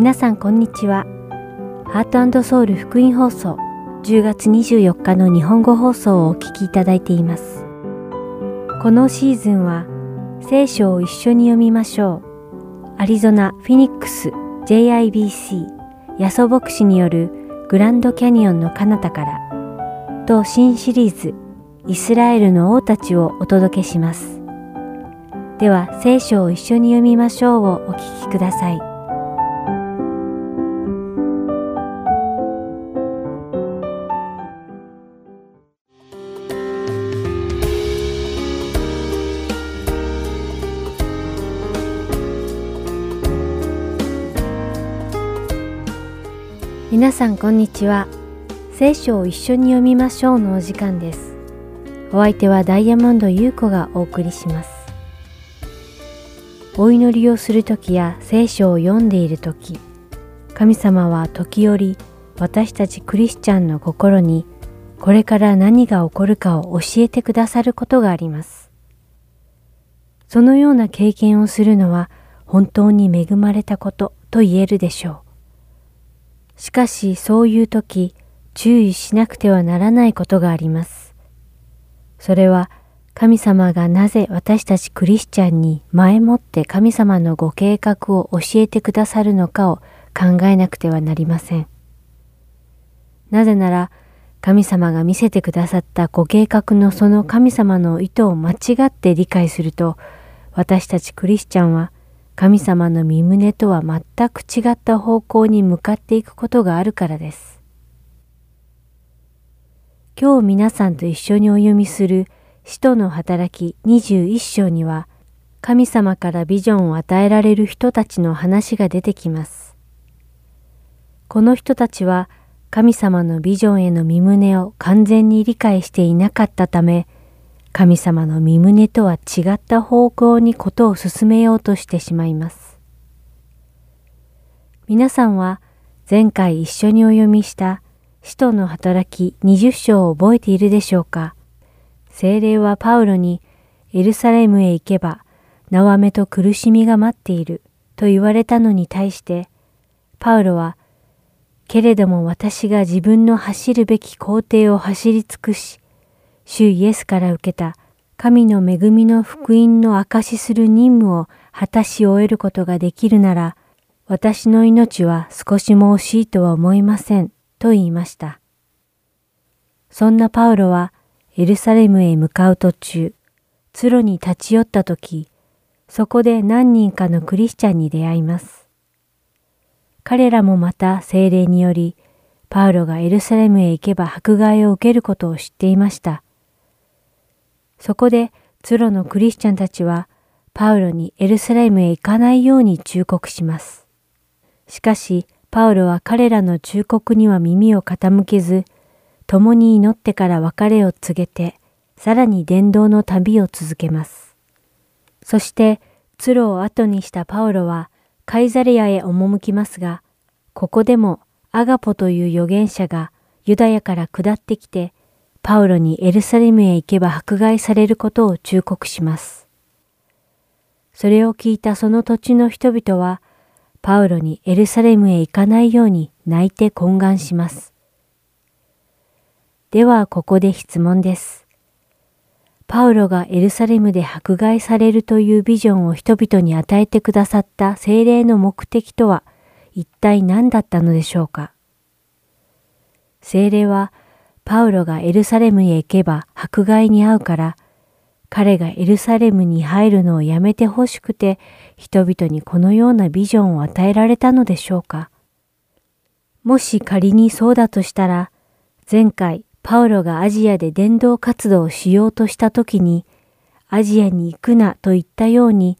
皆さんこんにちは。ハートソウル福音放送10月24日の日本語放送をお聞きいただいています。このシーズンは聖書を一緒に読みましょう。アリゾナ・フィニックス JIBC ヤソ牧師によるグランドキャニオンの彼方からと新シリーズイスラエルの王たちをお届けします。では聖書を一緒に読みましょうをお聞きください。さんこんにちは。聖書を一緒に読みましょうのお時間です。お相手はダイヤモンド優子がお送りします。お祈りをするときや聖書を読んでいるとき、神様は時折私たちクリスチャンの心にこれから何が起こるかを教えてくださることがあります。そのような経験をするのは本当に恵まれたことと言えるでしょう。しかしそういう時注意しなくてはならないことがあります。それは神様がなぜ私たちクリスチャンに前もって神様のご計画を教えてくださるのかを考えなくてはなりません。なぜなら神様が見せてくださったご計画のその神様の意図を間違って理解すると私たちクリスチャンは神様の身旨とは全く違った方向に向かっていくことがあるからです。今日皆さんと一緒にお読みする使徒の働き21章には神様からビジョンを与えられる人たちの話が出てきます。この人たちは神様のビジョンへの身旨を完全に理解していなかったため神様の身旨とは違った方向にことを進めようとしてしまいます。皆さんは前回一緒にお読みした使徒の働き20章を覚えているでしょうか？精霊はパウロにエルサレムへ行けば縄目と苦しみが待っていると言われたのに対してパウロはけれども私が自分の走るべき工程を走り尽くし主イエスから受けた神の恵みの福音の証しする任務を果たし終えることができるなら、私の命は少しも惜しいとは思いません、と言いました。そんなパウロはエルサレムへ向かう途中、通路に立ち寄った時、そこで何人かのクリスチャンに出会います。彼らもまた精霊により、パウロがエルサレムへ行けば迫害を受けることを知っていました。そこで、ツロのクリスチャンたちは、パウロにエルサレムへ行かないように忠告します。しかし、パウロは彼らの忠告には耳を傾けず、共に祈ってから別れを告げて、さらに伝道の旅を続けます。そして、ツロを後にしたパウロは、カイザレアへ赴きますが、ここでもアガポという預言者がユダヤから下ってきて、パウロにエルサレムへ行けば迫害されることを忠告します。それを聞いたその土地の人々は、パウロにエルサレムへ行かないように泣いて懇願します。ではここで質問です。パウロがエルサレムで迫害されるというビジョンを人々に与えてくださった精霊の目的とは一体何だったのでしょうか精霊はパウロがエルサレムへ行けば迫害に遭うから、彼がエルサレムに入るのをやめてほしくて、人々にこのようなビジョンを与えられたのでしょうか。もし仮にそうだとしたら、前回パウロがアジアで伝道活動をしようとした時に、アジアに行くなと言ったように、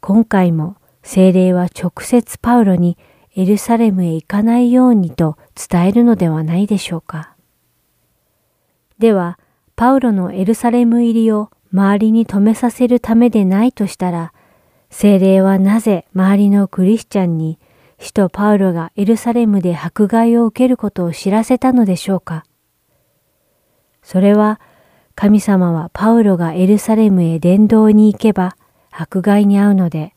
今回も精霊は直接パウロにエルサレムへ行かないようにと伝えるのではないでしょうか。では、パウロのエルサレム入りを周りに止めさせるためでないとしたら、精霊はなぜ周りのクリスチャンに使徒パウロがエルサレムで迫害を受けることを知らせたのでしょうかそれは神様はパウロがエルサレムへ伝道に行けば迫害に遭うので、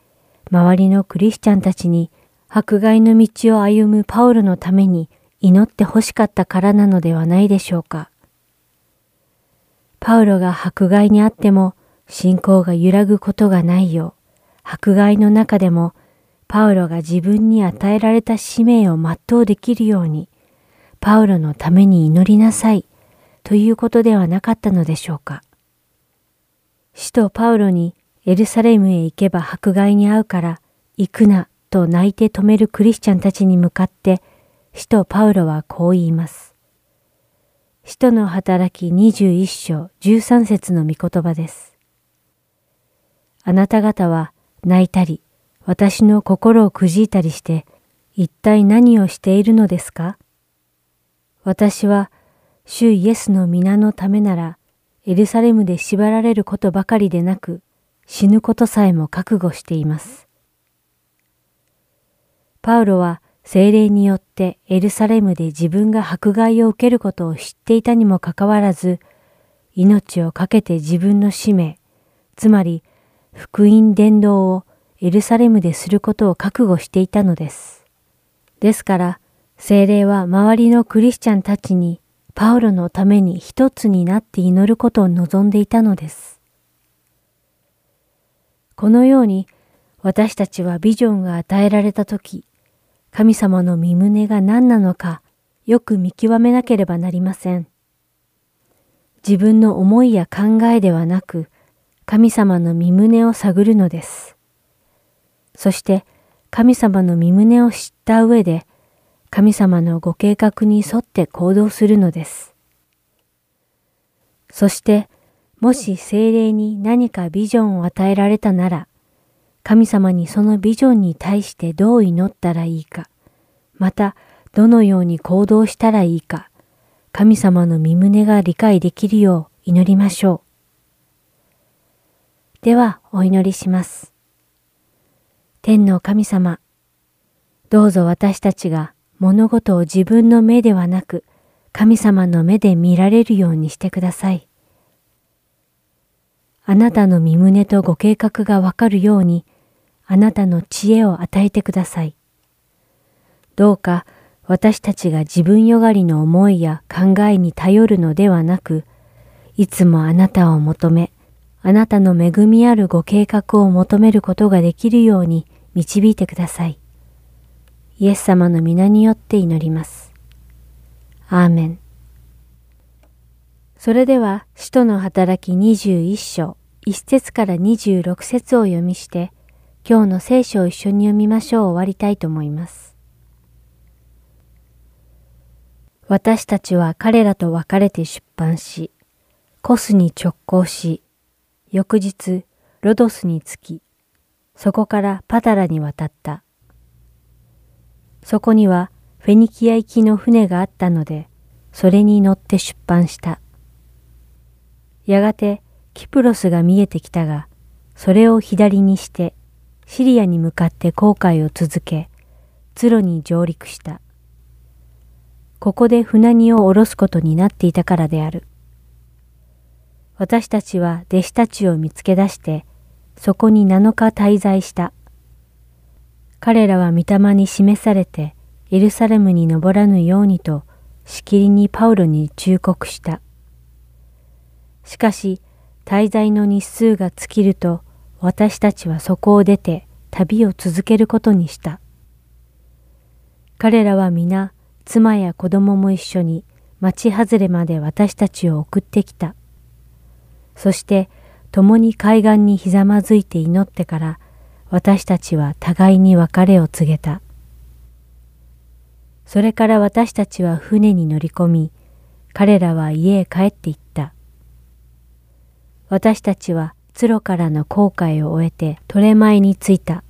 周りのクリスチャンたちに迫害の道を歩むパウロのために祈って欲しかったからなのではないでしょうか。パウロが迫害にあっても信仰が揺らぐことがないよう、迫害の中でもパウロが自分に与えられた使命を全うできるように、パウロのために祈りなさいということではなかったのでしょうか。使徒パウロにエルサレムへ行けば迫害に遭うから行くなと泣いて止めるクリスチャンたちに向かって使徒パウロはこう言います。使徒の働き21章13節の御言葉です。あなた方は泣いたり、私の心をくじいたりして、一体何をしているのですか？私は、主イエスの皆のためなら、エルサレムで縛られることばかりでなく、死ぬことさえも覚悟しています。パウロは精霊によってエルサレムで自分が迫害を受けることを知っていたにもかかわらず、命を懸けて自分の使命、つまり福音伝道をエルサレムですることを覚悟していたのです。ですから、精霊は周りのクリスチャンたちにパウロのために一つになって祈ることを望んでいたのです。このように私たちはビジョンが与えられたとき、神様の身旨が何なのかよく見極めなければなりません。自分の思いや考えではなく、神様の身旨を探るのです。そして神様の身旨を知った上で神様のご計画に沿って行動するのです。そしてもし精霊に何かビジョンを与えられたなら神様にそのビジョンに対してどう祈ったらいいか、またどのように行動したらいいか、神様の身旨が理解できるよう祈りましょう。ではお祈りします。天の神様、どうぞ私たちが物事を自分の目ではなく、神様の目で見られるようにしてください。あなたの身旨とご計画がわかるように、あなたの知恵を与えてください。どうか私たちが自分よがりの思いや考えに頼るのではなく、いつもあなたを求め、あなたの恵みあるご計画を求めることができるように導いてください。イエス様の皆によって祈ります。アーメン。それでは、使徒の働き21章、1節から26節を読みして、今日の聖書を一緒に読みましょう終わりたいと思います。私たちは彼らと別れて出版し、コスに直行し、翌日、ロドスに着き、そこからパタラに渡った。そこにはフェニキア行きの船があったので、それに乗って出版した。やがてキプロスが見えてきたが、それを左にして、シリアに向かって航海を続け、ツロに上陸した。ここで船荷を下ろすことになっていたからである。私たちは弟子たちを見つけ出して、そこに7日滞在した。彼らは御霊に示されて、エルサレムに登らぬようにと、しきりにパウロに忠告した。しかし、滞在の日数が尽きると、私たちはそこを出て旅を続けることにした。彼らは皆、妻や子供も一緒に町外れまで私たちを送ってきた。そして共に海岸にひざまずいて祈ってから私たちは互いに別れを告げた。それから私たちは船に乗り込み、彼らは家へ帰って行った。私たちはツロからの航海を終えてトレマイに着いた。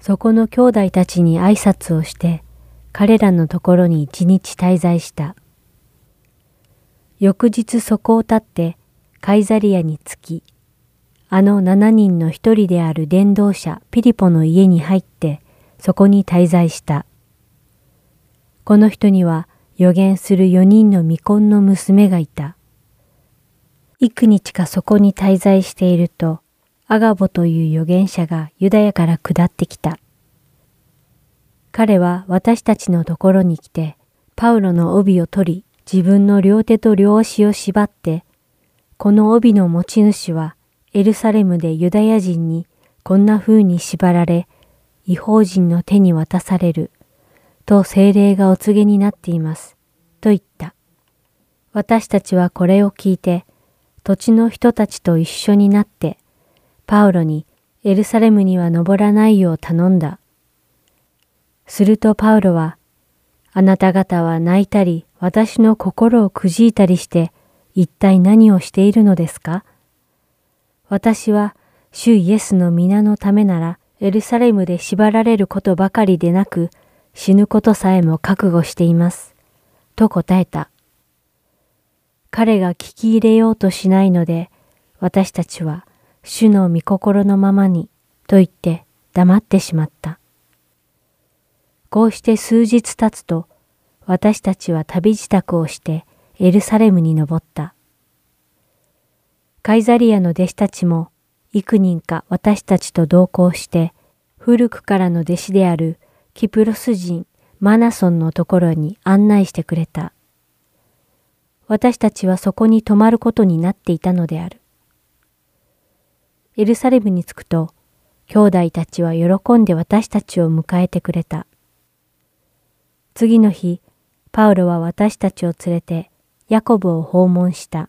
そこの兄弟たちに挨拶をして、彼らのところに一日滞在した。翌日そこを立ってカイザリアに着き、あの七人の一人である伝道者ピリポの家に入ってそこに滞在した。この人には予言する四人の未婚の娘がいた。幾日かそこに滞在していると、アガボという預言者がユダヤから下ってきた。彼は私たちのところに来て、パウロの帯を取り、自分の両手と両足を縛って、この帯の持ち主はエルサレムでユダヤ人にこんな風に縛られ、違法人の手に渡される、と精霊がお告げになっています、と言った。私たちはこれを聞いて、土地の人たちと一緒になって、パウロにエルサレムには登らないよう頼んだ。するとパウロは、あなた方は泣いたり、私の心をくじいたりして、一体何をしているのですか？私は、主イエスの皆のためなら、エルサレムで縛られることばかりでなく、死ぬことさえも覚悟しています。と答えた。彼が聞き入れようとしないので、私たちは主の御心のままにと言って黙ってしまった。こうして数日経つと、私たちは旅支度をしてエルサレムに登った。カイザリアの弟子たちも幾人か私たちと同行して、古くからの弟子であるキプロス人マナソンのところに案内してくれた。私たちはそこに泊まることになっていたのである。エルサレムに着くと、兄弟たちは喜んで私たちを迎えてくれた。次の日、パウロは私たちを連れてヤコブを訪問した。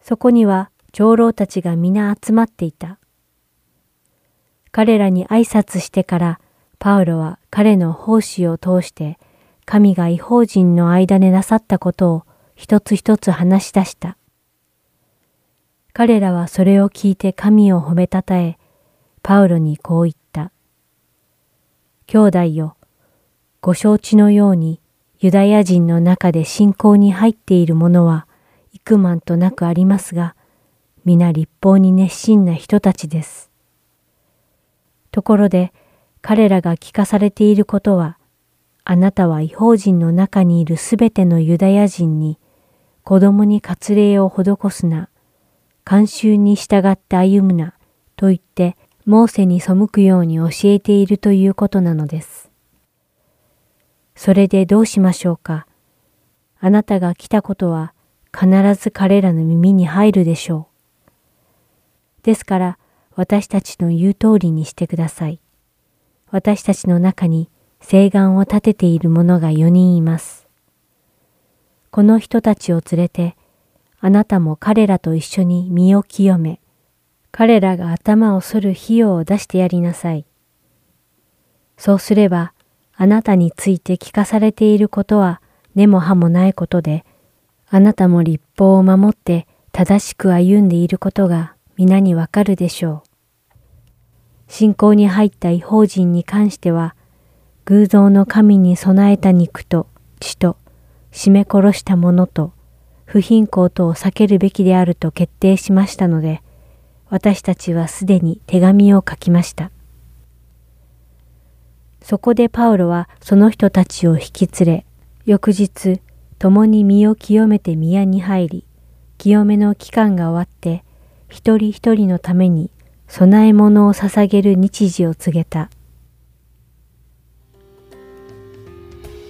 そこには長老たちが皆集まっていた。彼らに挨拶してからパウロは彼の奉仕を通して神が違法人の間でなさったことを一つ一つ話し出した。彼らはそれを聞いて神を褒めたたえ、パウロにこう言った。兄弟よ、ご承知のようにユダヤ人の中で信仰に入っている者は幾万となくありますが、皆立法に熱心な人たちです。ところで、彼らが聞かされていることは、あなたは違法人の中にいるすべてのユダヤ人に、子供に割礼を施すな、慣習に従って歩むな、と言って、モーセに背くように教えているということなのです。それでどうしましょうか。あなたが来たことは必ず彼らの耳に入るでしょう。ですから私たちの言う通りにしてください。私たちの中に誓願を立てている者が4人います。この人たちを連れてあなたも彼らと一緒に身を清め、彼らが頭を剃る費用を出してやりなさい。そうすれば、あなたについて聞かされていることは根も葉もないことで、あなたも立法を守って正しく歩んでいることが皆にわかるでしょう。信仰に入った違法人に関しては、偶像の神に備えた肉と血と締め殺したものと不貧困等を避けるべきであると決定しましたので、私たちはすでに手紙を書きました。そこでパウロはその人たちを引き連れ、翌日、共に身を清めて宮に入り、清めの期間が終わって、一人一人のために供え物を捧げる日時を告げた。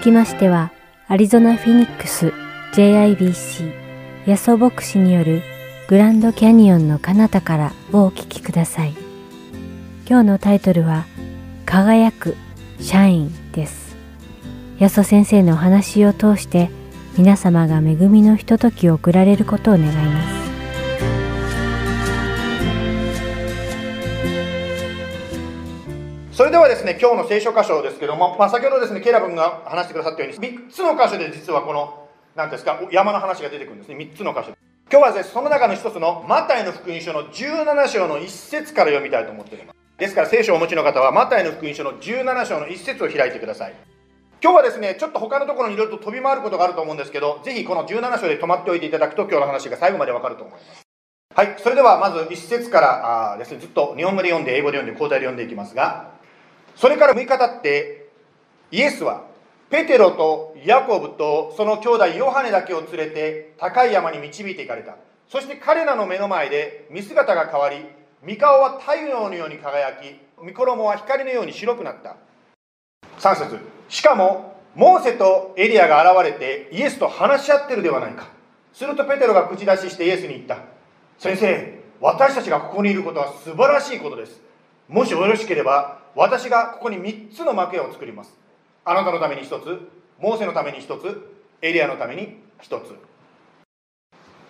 きましては、アリゾナ・フィニックス JIBC ヤソ牧師によるグランドキャニオンの彼方からをお聞きください。今日のタイトルは、輝くシャインです。ヤソ先生のお話を通して皆様が恵みのひとときを送られることを願います。れではですね、今日の聖書箇所ですけども、まあ、先ほどですね、ケラブンが話してくださったように、3つの箇所で実はこの、何ですか、山の話が出てくるんですね、3つの箇所。今日はですね、その中の一つのマタイの福音書の17章の1節から読みたいと思っております。ですから聖書をお持ちの方は、マタイの福音書の17章の1節を開いてください。今日はですね、ちょっと他のところにいろいろと飛び回ることがあると思うんですけど、ぜひこの17章で止まっておいていただくと、今日の話が最後までわかると思います。はい、それではまず1節からあですね、ずっと日本語で読んで、英語で読んで、交代で読んでいきますが、それから6日経ってイエスはペテロとヤコブとその兄弟ヨハネだけを連れて高い山に導いていかれた。そして彼らの目の前で見姿が変わり三顔は太陽のように輝き御衣は光のように白くなった。3節しかもモーセとエリアが現れてイエスと話し合ってるではないか。するとペテロが口出ししてイエスに言った。先生私たちがここにいることは素晴らしいことです。もしよろしければ私がここに3つの幕屋を作ります。あなたのために1つモーセのために1つエリアのために1つ。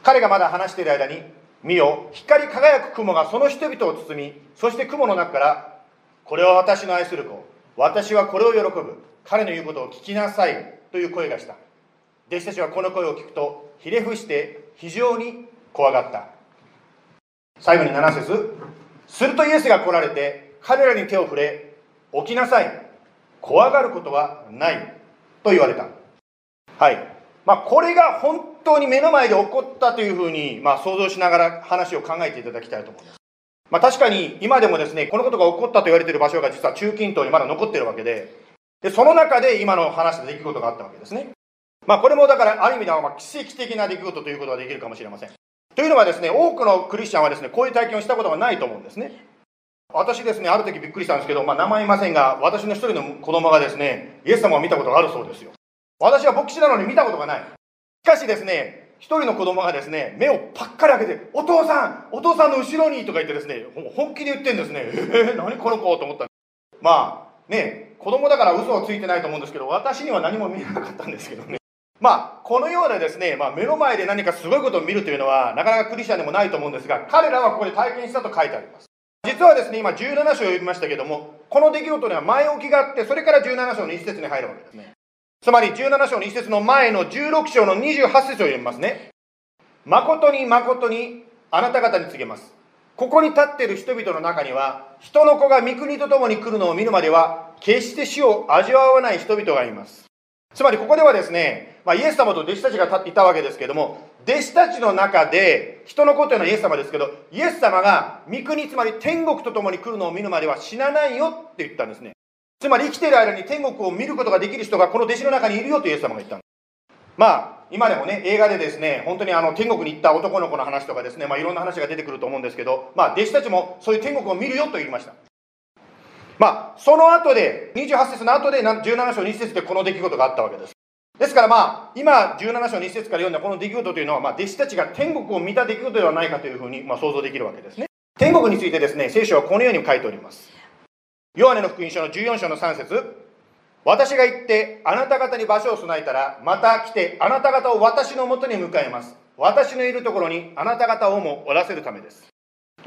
彼がまだ話している間に見よ光り輝く雲がその人々を包みそして雲の中からこれは私の愛する子私はこれを喜ぶ彼の言うことを聞きなさいという声がした。弟子たちはこの声を聞くとひれ伏して非常に怖がった。最後に7節するとイエスが来られて彼らに手を触れ起きなさい。怖がることはない。と言われた。はい。まあこれが本当に目の前で起こったというふうに、まあ、想像しながら話を考えていただきたいと思います。まあ、確かに今でもですねこのことが起こったと言われている場所が実は中近東にまだ残っているわけででその中で今の話した出来事があったわけですね。まあこれもだからある意味ではま奇跡的な出来事ということができるかもしれません。というのはですね多くのクリスチャンはですねこういう体験をしたことがないと思うんですね私ですね、ある時びっくりしたんですけど、まあ、名前言いませんが、私の一人の子供がですね、イエス様を見たことがあるそうですよ。私は牧師なのに見たことがない。しかしですね、一人の子供がですね、目をパッカリ開けて、お父さんお父さんの後ろにとか言ってですね、本気で言ってんですね。えー、何この子と思った。まあ、ね、子供だから嘘はついてないと思うんですけど、私には何も見えなかったんですけどね。まあ、このようなですね、まあ、目の前で何かすごいことを見るというのは、なかなかクリスチャンでもないと思うんですが、彼らはここで体験したと書いてあります。実はですね、今17章を読みましたけども、この出来事には前置きがあって、それから17章の一節に入るわけですね。つまり17章の一節の前の16章の28節を読みますね。誠に誠にあなた方に告げます。ここに立っている人々の中には、人の子が御国と共に来るのを見るまでは、決して死を味わわない人々がいます。つまりここではですね、まあ、イエス様と弟子たちがいたわけですけども、弟子たちの中で、人の子というのはイエス様ですけど、イエス様が御国、つまり天国と共に来るのを見るまでは死なないよって言ったんですね。つまり生きている間に天国を見ることができる人がこの弟子の中にいるよとイエス様が言ったんです。まあ、今でもね、映画でですね、本当にあの天国に行った男の子の話とかですね、まあ、いろんな話が出てくると思うんですけど、まあ、弟子たちもそういう天国を見るよと言いました。まあ、その後で、28節の後で17章2節でこの出来事があったわけです。ですからまあ、今、17章2節から読んだこの出来事というのは、まあ、弟子たちが天国を見た出来事ではないかというふうに、まあ、想像できるわけですね。天国についてですね、聖書はこのように書いております。ヨハネの福音書の14章の3節私が行ってあなた方に場所を備えたら、また来てあなた方を私のもとに迎えます。私のいるところにあなた方をもおらせるためです。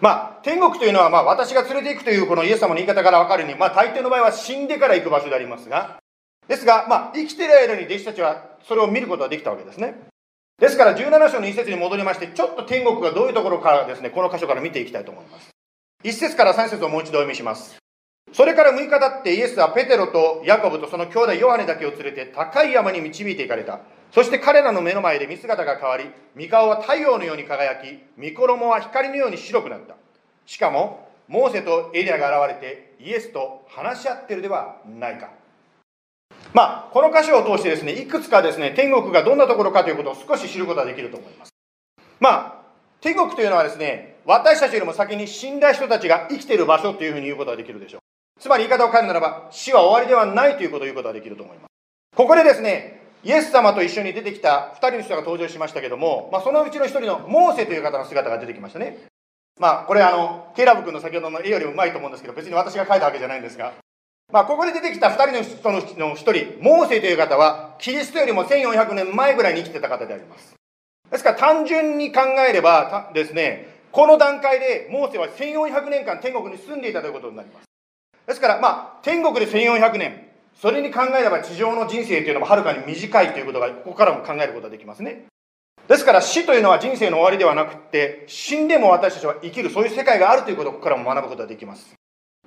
まあ、天国というのは、まあ、私が連れて行くというこのイエス様の言い方から分かるように、まあ、大抵の場合は死んでから行く場所でありますが、ですが、まあ、生きてる間に弟子たちはそれを見ることができたわけですね。ですから17章の一節に戻りまして、ちょっと天国がどういうところからですね、この箇所から見ていきたいと思います。一節から三節をもう一度読みします。それから6日経ってイエスはペテロとヤコブとその兄弟ヨハネだけを連れて高い山に導いていかれた。そして彼らの目の前で見姿が変わり、御顔は太陽のように輝き、御衣は光のように白くなった。しかも、モーセとエリアが現れてイエスと話し合ってるではないか。まあ、この箇所を通してですね、いくつかですね、天国がどんなところかということを少し知ることができると思います。まあ、天国というのはですね、私たちよりも先に死んだ人たちが生きている場所というふうに言うことができるでしょう。つまり言い方を変えるならば、死は終わりではないということを言うことができると思います。ここでですね、イエス様と一緒に出てきた2人の人が登場しましたけども、まあ、そのうちの1人のモーセという方の姿が出てきましたね。まあ、これあの、ケイラブ君の先ほどの絵よりもうまいと思うんですけど、別に私が描いたわけじゃないんですが、まあ、ここで出てきた2人の人の1人、モーセという方は、キリストよりも1400年前ぐらいに生きてた方であります。ですから単純に考えればですね、この段階でモーセは1400年間天国に住んでいたということになります。ですから、まあ、天国で1400年、それに考えれば地上の人生というのもはるかに短いということが、ここからも考えることができますね。ですから死というのは人生の終わりではなくて、死んでも私たちは生きる、そういう世界があるということをここからも学ぶことができます。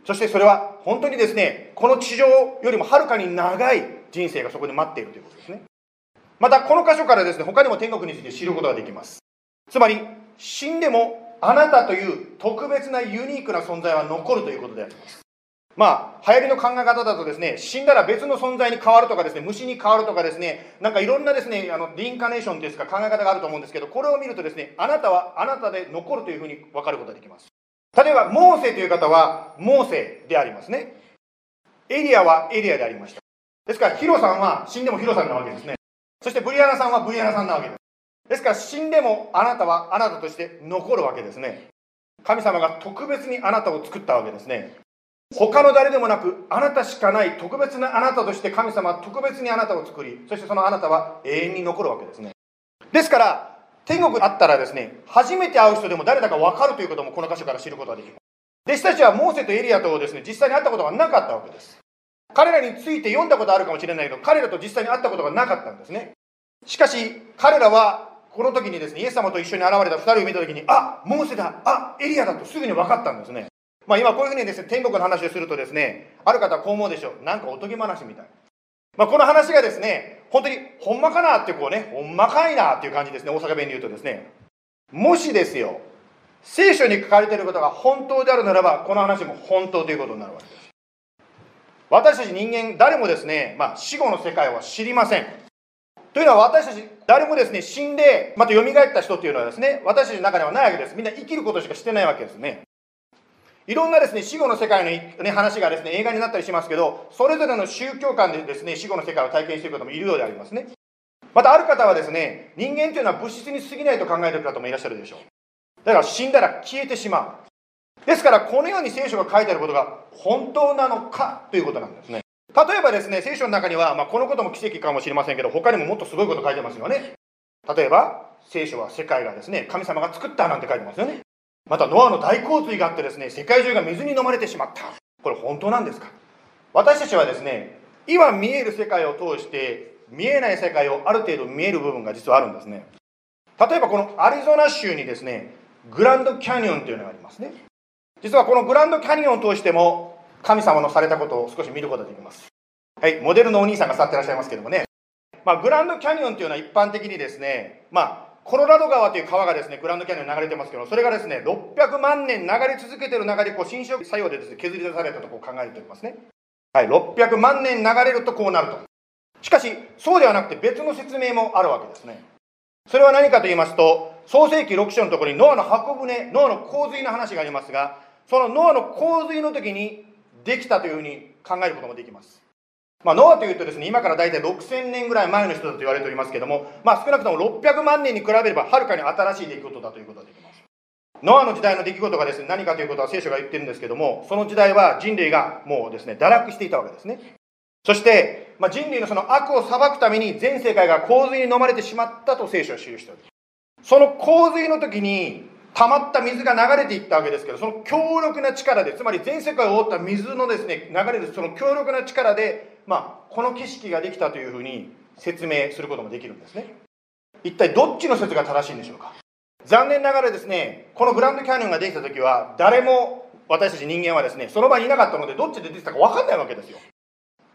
そしてそれは本当にですね、この地上よりもはるかに長い人生がそこに待っているということですね。またこの箇所からですね、他にも天国について知ることができます。つまり、死んでもあなたという特別なユニークな存在は残るということであります。まあ、流行りの考え方だとですね、死んだら別の存在に変わるとかですね、虫に変わるとかですね、なんかいろんなですね、あの、リンカネーションですか考え方があると思うんですけど、これを見るとですね、あなたはあなたで残るというふうに分かることができます。例えば、モーセという方は、モーセでありますね。エリアはエリアでありました。ですから、ヒロさんは死んでもヒロさんなわけですね。そしてブリアナさんはブリアナさんなわけです。ですから死んでもあなたはあなたとして残るわけですね。神様が特別にあなたを作ったわけですね。他の誰でもなくあなたしかない特別なあなたとして神様は特別にあなたを作りそしてそのあなたは永遠に残るわけですねですから天国あったらですね初めて会う人でも誰だか分かるということもこの箇所から知ることができる弟子たちはモーセとエリアとですね実際に会ったことがなかったわけです。彼らについて読んだことあるかもしれないけど彼らと実際に会ったことがなかったんですね。しかし彼らはこの時にですねイエス様と一緒に現れた2人を見た時にあモーセだあエリアだとすぐに分かったんですね。まあ今こういうふうにですね天国の話をするとですねある方はこう思うでしょう。なんかおとぎ話みたい。まあ、この話がですね本当にほんまかなってこうねほんまかいなっていう感じですね大阪弁で言うとですね。もしですよ聖書に書かれていることが本当であるならばこの話も本当ということになるわけです。私たち人間誰もですね、まあ、死後の世界は知りません。というのは私たち誰もですね死んでまた蘇った人っていうのはですね私たちの中ではないわけです。みんな生きることしかしてないわけですね。いろんなですね死後の世界の、ね、話がですね映画になったりしますけどそれぞれの宗教観でですね死後の世界を体験している方もいるようでありますねまたある方はですね人間というのは物質に過ぎないと考えている方もいらっしゃるでしょうだから死んだら消えてしまうですからこのように聖書が書いてあることが本当なのかということなんですね例えばですね、聖書の中には、まあ、このことも奇跡かもしれませんけど、他にももっとすごいこと書いてますよね。例えば、聖書は世界がですね、神様が作ったなんて書いてますよね。また、ノアの大洪水があってですね、世界中が水に飲まれてしまった。これ本当なんですか？私たちはですね、今見える世界を通して、見えない世界をある程度見える部分が実はあるんですね。例えばこのアリゾナ州にですね、グランドキャニオンというのがありますね。実はこのグランドキャニオンを通しても、神様のされたことを少し見ることができます。はい、モデルのお兄さんが座ってらっしゃいますけどもね。まあ、グランドキャニオンというのは一般的にですね、まあ、コロラド川という川がですね、グランドキャニオンに流れてますけど、それがですね、600万年流れ続けてる中で、こう、侵食作用でですね、削り出されたとこう考えておりますね。はい、600万年流れるとこうなると。しかし、そうではなくて別の説明もあるわけですね。それは何かと言いますと、創世紀6章のところにノアの箱舟、ノアの洪水の話がありますが、そのノアの洪水の時にできたというふうに考えることもできます。まあ、ノアというとですね、今から大体6000年ぐらい前の人だと言われておりますけども、まあ、少なくとも600万年に比べればはるかに新しい出来事だということができます。ノアの時代の出来事がですね、何かということは聖書が言ってるんですけども、その時代は人類がもうですね、堕落していたわけですね。そして、まあ、人類のその悪を裁くために全世界が洪水に飲まれてしまったと聖書は記しております。その洪水の時に溜まった水が流れていったわけですけど、その強力な力で、つまり全世界を覆った水のですね、流れるその強力な力で、まあ、この景色ができたというふうに説明することもできるんですね。一体どっちの説が正しいんでしょうか残念ながらですね、このグランドキャニオンができた時は、誰も私たち人間はですね、その場にいなかったので、どっちで出てたか分かんないわけですよ。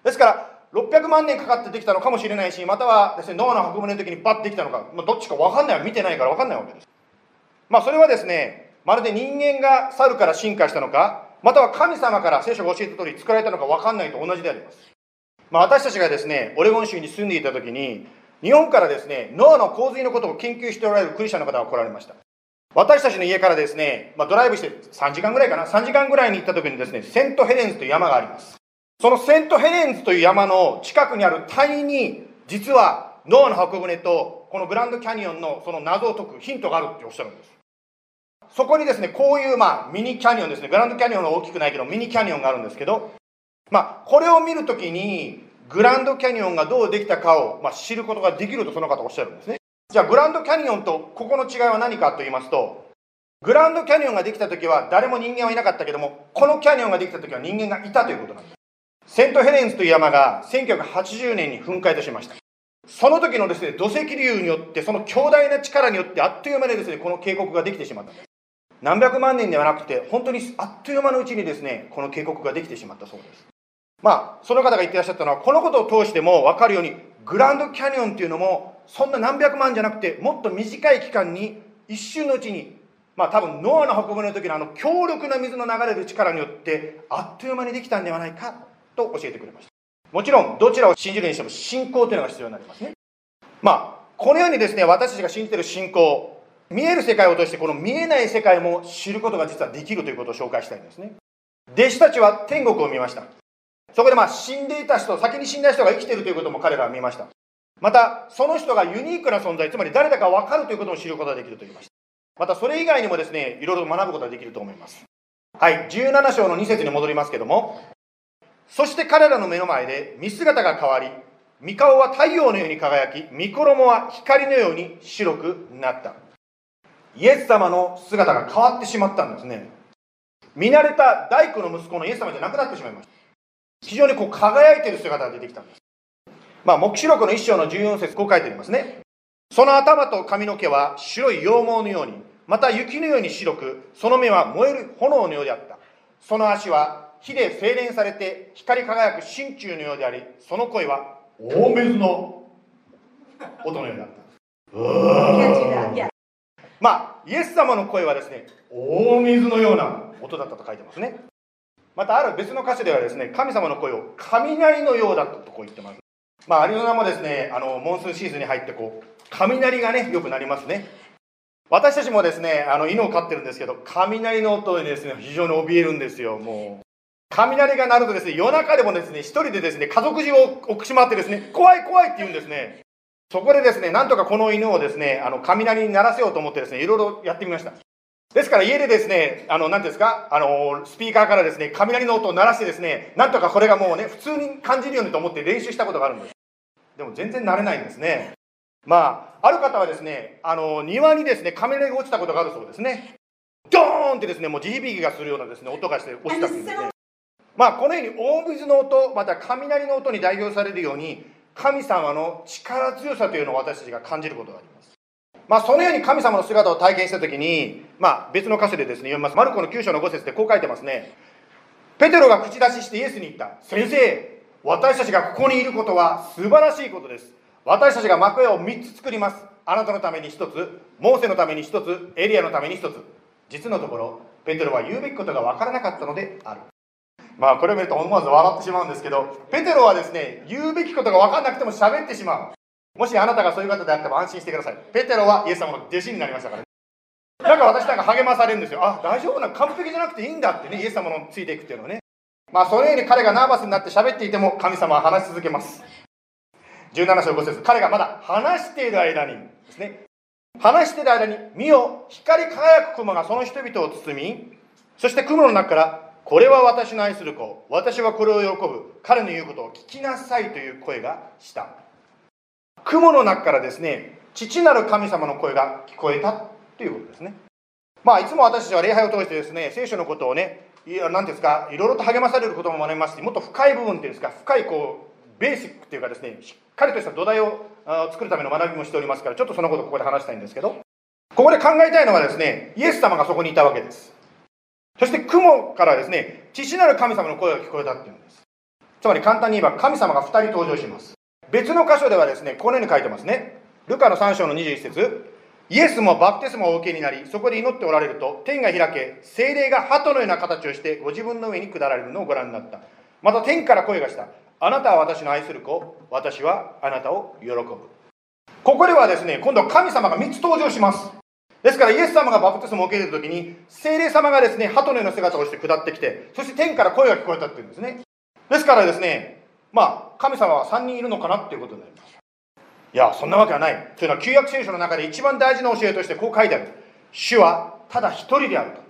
ですから、600万年かかってできたのかもしれないし、またはですね、ノアの箱舟の時にバッとできたのか、まあ、どっちか分かんない見てないから分かんないわけです。まあ、それはですね、まるで人間が猿から進化したのか、または神様から聖書が教えた通り作られたのか分かんないと同じであります。まあ、私たちがですね、オレゴン州に住んでいた時に、日本からですね、ノアの洪水のことを研究しておられるクリスチャンの方が来られました。私たちの家からですね、まあ、ドライブして3時間ぐらいかな、3時間ぐらいに行った時にですね、セントヘレンズという山があります。そのセントヘレンズという山の近くにある谷に実はノアの箱舟とこのグランドキャニオンのその謎を解くヒントがあるっておっしゃるんですそこにですねこういうまあミニキャニオンですねグランドキャニオンは大きくないけどミニキャニオンがあるんですけどまあこれを見るときにグランドキャニオンがどうできたかを、まあ、知ることができるとその方おっしゃるんですね。じゃあグランドキャニオンとここの違いは何かと言いますとグランドキャニオンができた時は誰も人間はいなかったけどもこのキャニオンができた時は人間がいたということなんです。セントヘレンズという山が1980年に噴火いたしました。その時のですね土石流によってその強大な力によってあっという間にですねこの渓谷ができてしまった何百万年ではなくて本当にあっという間のうちにですねこの渓谷ができてしまったそうです。まあその方が言ってらっしゃったのはこのことを通しても分かるようにグランドキャニオンっていうのもそんな何百万じゃなくてもっと短い期間に一瞬のうちにまあ多分ノアの運ぶの時のあの強力な水の流れる力によってあっという間にできたんではないかと教えてくれました。もちろんどちらを信じるにしても信仰というのが必要になりますね。まあこのようにですね私たちが信じている信仰見える世界を通してこの見えない世界も知ることが実はできるということを紹介したいんですね。弟子たちは天国を見ました。そこでまあ死んでいた人先に死んだ人が生きているということも彼らは見ました。またその人がユニークな存在つまり誰だか分かるということを知ることができると言いました。またそれ以外にもですねいろいろ学ぶことができると思います。はい17章の2節に戻りますけどもそして彼らの目の前で見姿が変わり御顔は太陽のように輝き御衣は光のように白くなった。イエス様の姿が変わってしまったんですね。見慣れた大工の息子のイエス様じゃなくなってしまいました。非常にこう輝いている姿が出てきたんです。まあ黙示録の一章の14節こう書いてありますね。その頭と髪の毛は白い羊毛のようにまた雪のように白くその目は燃える炎のようであった。その足は火で精錬されて光り輝く真鍮のようでありその声は大水の音のようだった。まあイエス様の声はですね大水のような音だったと書いてますねまたある別の歌詞ではですね神様の声を雷のようだとこう言ってますまあアリゾナもですねあのモンスーンシーズンに入ってこう雷がねよくなりますね私たちもですねあの犬を飼ってるんですけど雷の音にですね非常に怯えるんですよもう雷が鳴るとですね、夜中でもですね、一人でですね、家族中を奥しまってですね、怖い怖いって言うんですね。そこでですね、なんとかこの犬をですね、あの、雷に鳴らせようと思ってですね、いろいろやってみました。ですから家でですね、あの、何ですか、あの、スピーカーからですね、雷の音を鳴らしてですね、なんとかこれがもうね、普通に感じるようにと思って練習したことがあるんです。でも全然慣れないんですね。まあ、ある方はですね、あの、庭にですね、雷が落ちたことがあるそうですね。ドーンってですね、もう地響きがするようなですね、音がして落ちたんですね。まあこのように大水の音また雷の音に代表されるように神様の力強さというのを私たちが感じることがありますまあそのように神様の姿を体験した時にまあ別の箇所でですね読みます。マルコの9章の5節でこう書いてますね。ペテロが口出ししてイエスに言った。先生私たちがここにいることは素晴らしいことです。私たちが幕屋を3つ作ります。あなたのために1つモーセのために1つエリアのために1つ。実のところペテロは言うべきことが分からなかったのである。まあこれを見ると思わず笑ってしまうんですけどペテロはですね言うべきことが分かんなくても喋ってしまう。もしあなたがそういう方であっても安心してください。ペテロはイエス様の弟子になりましたからだから私なんか励まされるんですよ。あ大丈夫な完璧じゃなくていいんだってねイエス様のついていくっていうのはね。まあそのように彼がナーバスになって喋っていても神様は話し続けます。17章5節。彼がまだ話している間にですね。話している間に見よ光り輝く雲がその人々を包みそして雲の中からこれは私の愛する子私はこれを喜ぶ彼の言うことを聞きなさいという声がした。雲の中からですね父なる神様の声が聞こえたということですねまあいつも私たちは礼拝を通してですね聖書のことをねいうんですかいろいろと励まされることも学びますしもっと深い部分っていうんですか深いこうベーシックっていうかですねしっかりとした土台を作るための学びもしておりますからちょっとそのことをここで話したいんですけどここで考えたいのはですねイエス様がそこにいたわけですそして雲からですね、父なる神様の声が聞こえたっていうんです。つまり簡単に言えば神様が2人登場します。別の箇所ではですね、このように書いてますね。ルカの3章の21節イエスもバプテスマをお受けになり、そこで祈っておられると、天が開け、精霊が鳩のような形をして、ご自分の上に下られるのをご覧になった。また天から声がした。あなたは私の愛する子、私はあなたを喜ぶ。ここではですね、今度は神様が3つ登場します。ですからイエス様がバプテスマを受ける時に精霊様がですね鳩のような姿をして下ってきてそして天から声が聞こえたっていうんですねですからですねまあ神様は3人いるのかなっていうことになります。いやそんなわけはない。というのは旧約聖書の中で一番大事な教えとしてこう書いてある。主はただ一人であると。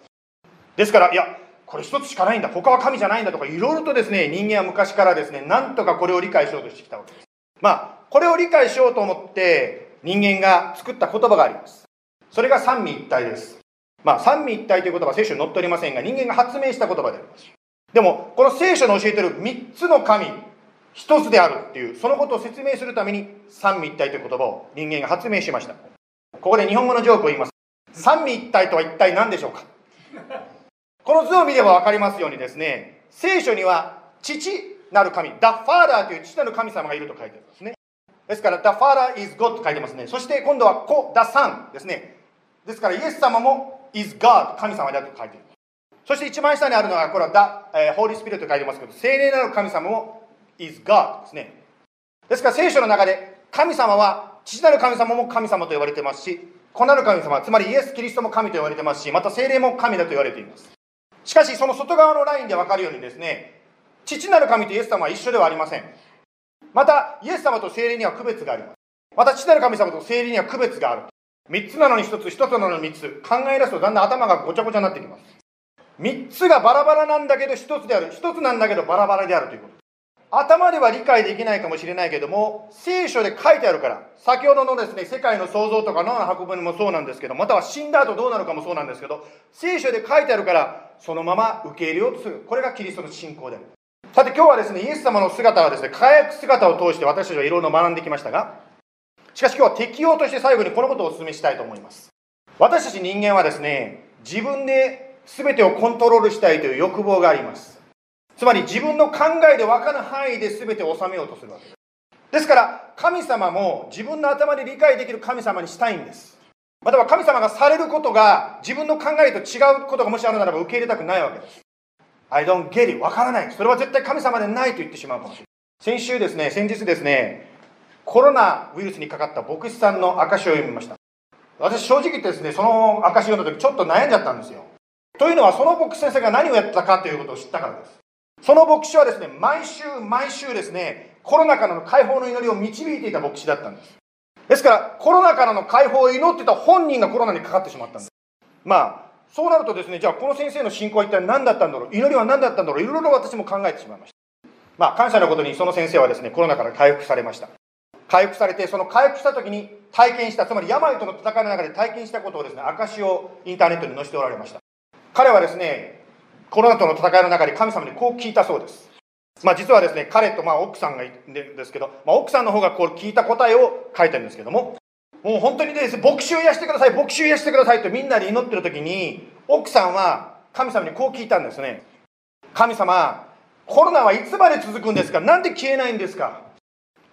ですからいやこれ一つしかないんだ。他は神じゃないんだとかいろいろとですね人間は昔からですねなんとかこれを理解しようとしてきたわけです。まあこれを理解しようと思って人間が作った言葉があります。それが三位一体です。まあ三位一体という言葉は聖書に載っておりませんが人間が発明した言葉であります。でもこの聖書の教えてる3つの神一つであるっていうそのことを説明するために三位一体という言葉を人間が発明しました。ここで日本語のジョークを言います。三位一体とは一体何でしょうか？この図を見れば分かりますようにですね聖書には父なる神 The Father という父なる神様がいると書いてありますね。ですから The Father is God と書いてますね。そして今度は子 The Son ですね。ですからイエス様も is God 神様であると書いているそして一番下にあるのはこれは The、えー、Holy Spirit と書いてますけど聖霊なる神様も is God ですね。ですから聖書の中で神様は父なる神様も神様と呼ばれてますし子なる神様つまりイエス・キリストも神と言われてますしまた聖霊も神だと言われています。しかしその外側のラインで分かるようにですね父なる神とイエス様は一緒ではありません。またイエス様と聖霊には区別があります。また父なる神様と聖霊には区別がある。3つなのに1つ1つなのに3つ考え出すとだんだん頭がごちゃごちゃになってきます。3つがバラバラなんだけど1つである。1つなんだけどバラバラであるということ。頭では理解できないかもしれないけども聖書で書いてあるから先ほどのですね世界の創造とか脳の運ぶにもそうなんですけどまたは死んだ後どうなるかもそうなんですけど聖書で書いてあるからそのまま受け入れようとする。これがキリストの信仰である。さて今日はですねイエス様の姿はですね輝く姿を通して私たちはいろいろ学んできましたがしかし今日は適用として最後にこのことをお勧めしたいと思います。私たち人間はですね自分で全てをコントロールしたいという欲望があります。つまり自分の考えで分かる範囲で全て収めようとするわけ。ですですから神様も自分の頭で理解できる神様にしたいんです。または神様がされることが自分の考えと違うことがもしあるならば受け入れたくないわけです。I don't get it 分からない。それは絶対神様でないと言ってしまうかもしれない。先週ですね先日ですねコロナウイルスにかかった牧師さんの証を読みました。私正直言ってですねその証を読んだ時ちょっと悩んじゃったんですよ。というのはその牧師先生が何をやったかということを知ったからです。その牧師はですね毎週毎週ですねコロナからの解放の祈りを導いていた牧師だったんです。ですからコロナからの解放を祈ってた本人がコロナにかかってしまったんです。まあそうなるとですねじゃあこの先生の信仰は一体何だったんだろう？祈りは何だったんだろう？いろいろ私も考えてしまいました。まあ感謝のことにその先生はですねコロナから回復されました。回復されてその回復した時に体験したつまり病との戦いの中で体験したことをですね証をインターネットに載せておられました。彼はですねコロナとの戦いの中で神様にこう聞いたそうです。まあ実はですね彼とまあ奥さんがいるんですけど、まあ、奥さんの方がこう聞いた答えを書いてるんですけどももう本当にですね牧師を癒してください牧師を癒してくださいとみんなで祈ってる時に奥さんは神様にこう聞いたんですね。神様コロナはいつまで続くんですか？なんで消えないんですか？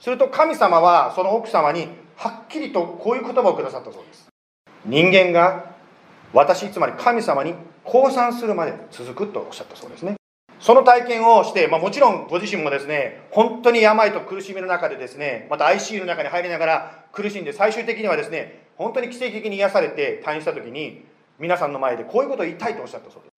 すると神様はその奥様にはっきりとこういう言葉をくださったそうです。人間が私つまり神様に降参するまで続くとおっしゃったそうですね。その体験をして、まあ、もちろんご自身もですね本当に病と苦しみの中でですねまた ICU の中に入りながら苦しんで最終的にはですね本当に奇跡的に癒されて退院した時に皆さんの前でこういうことを言いたいとおっしゃったそうです。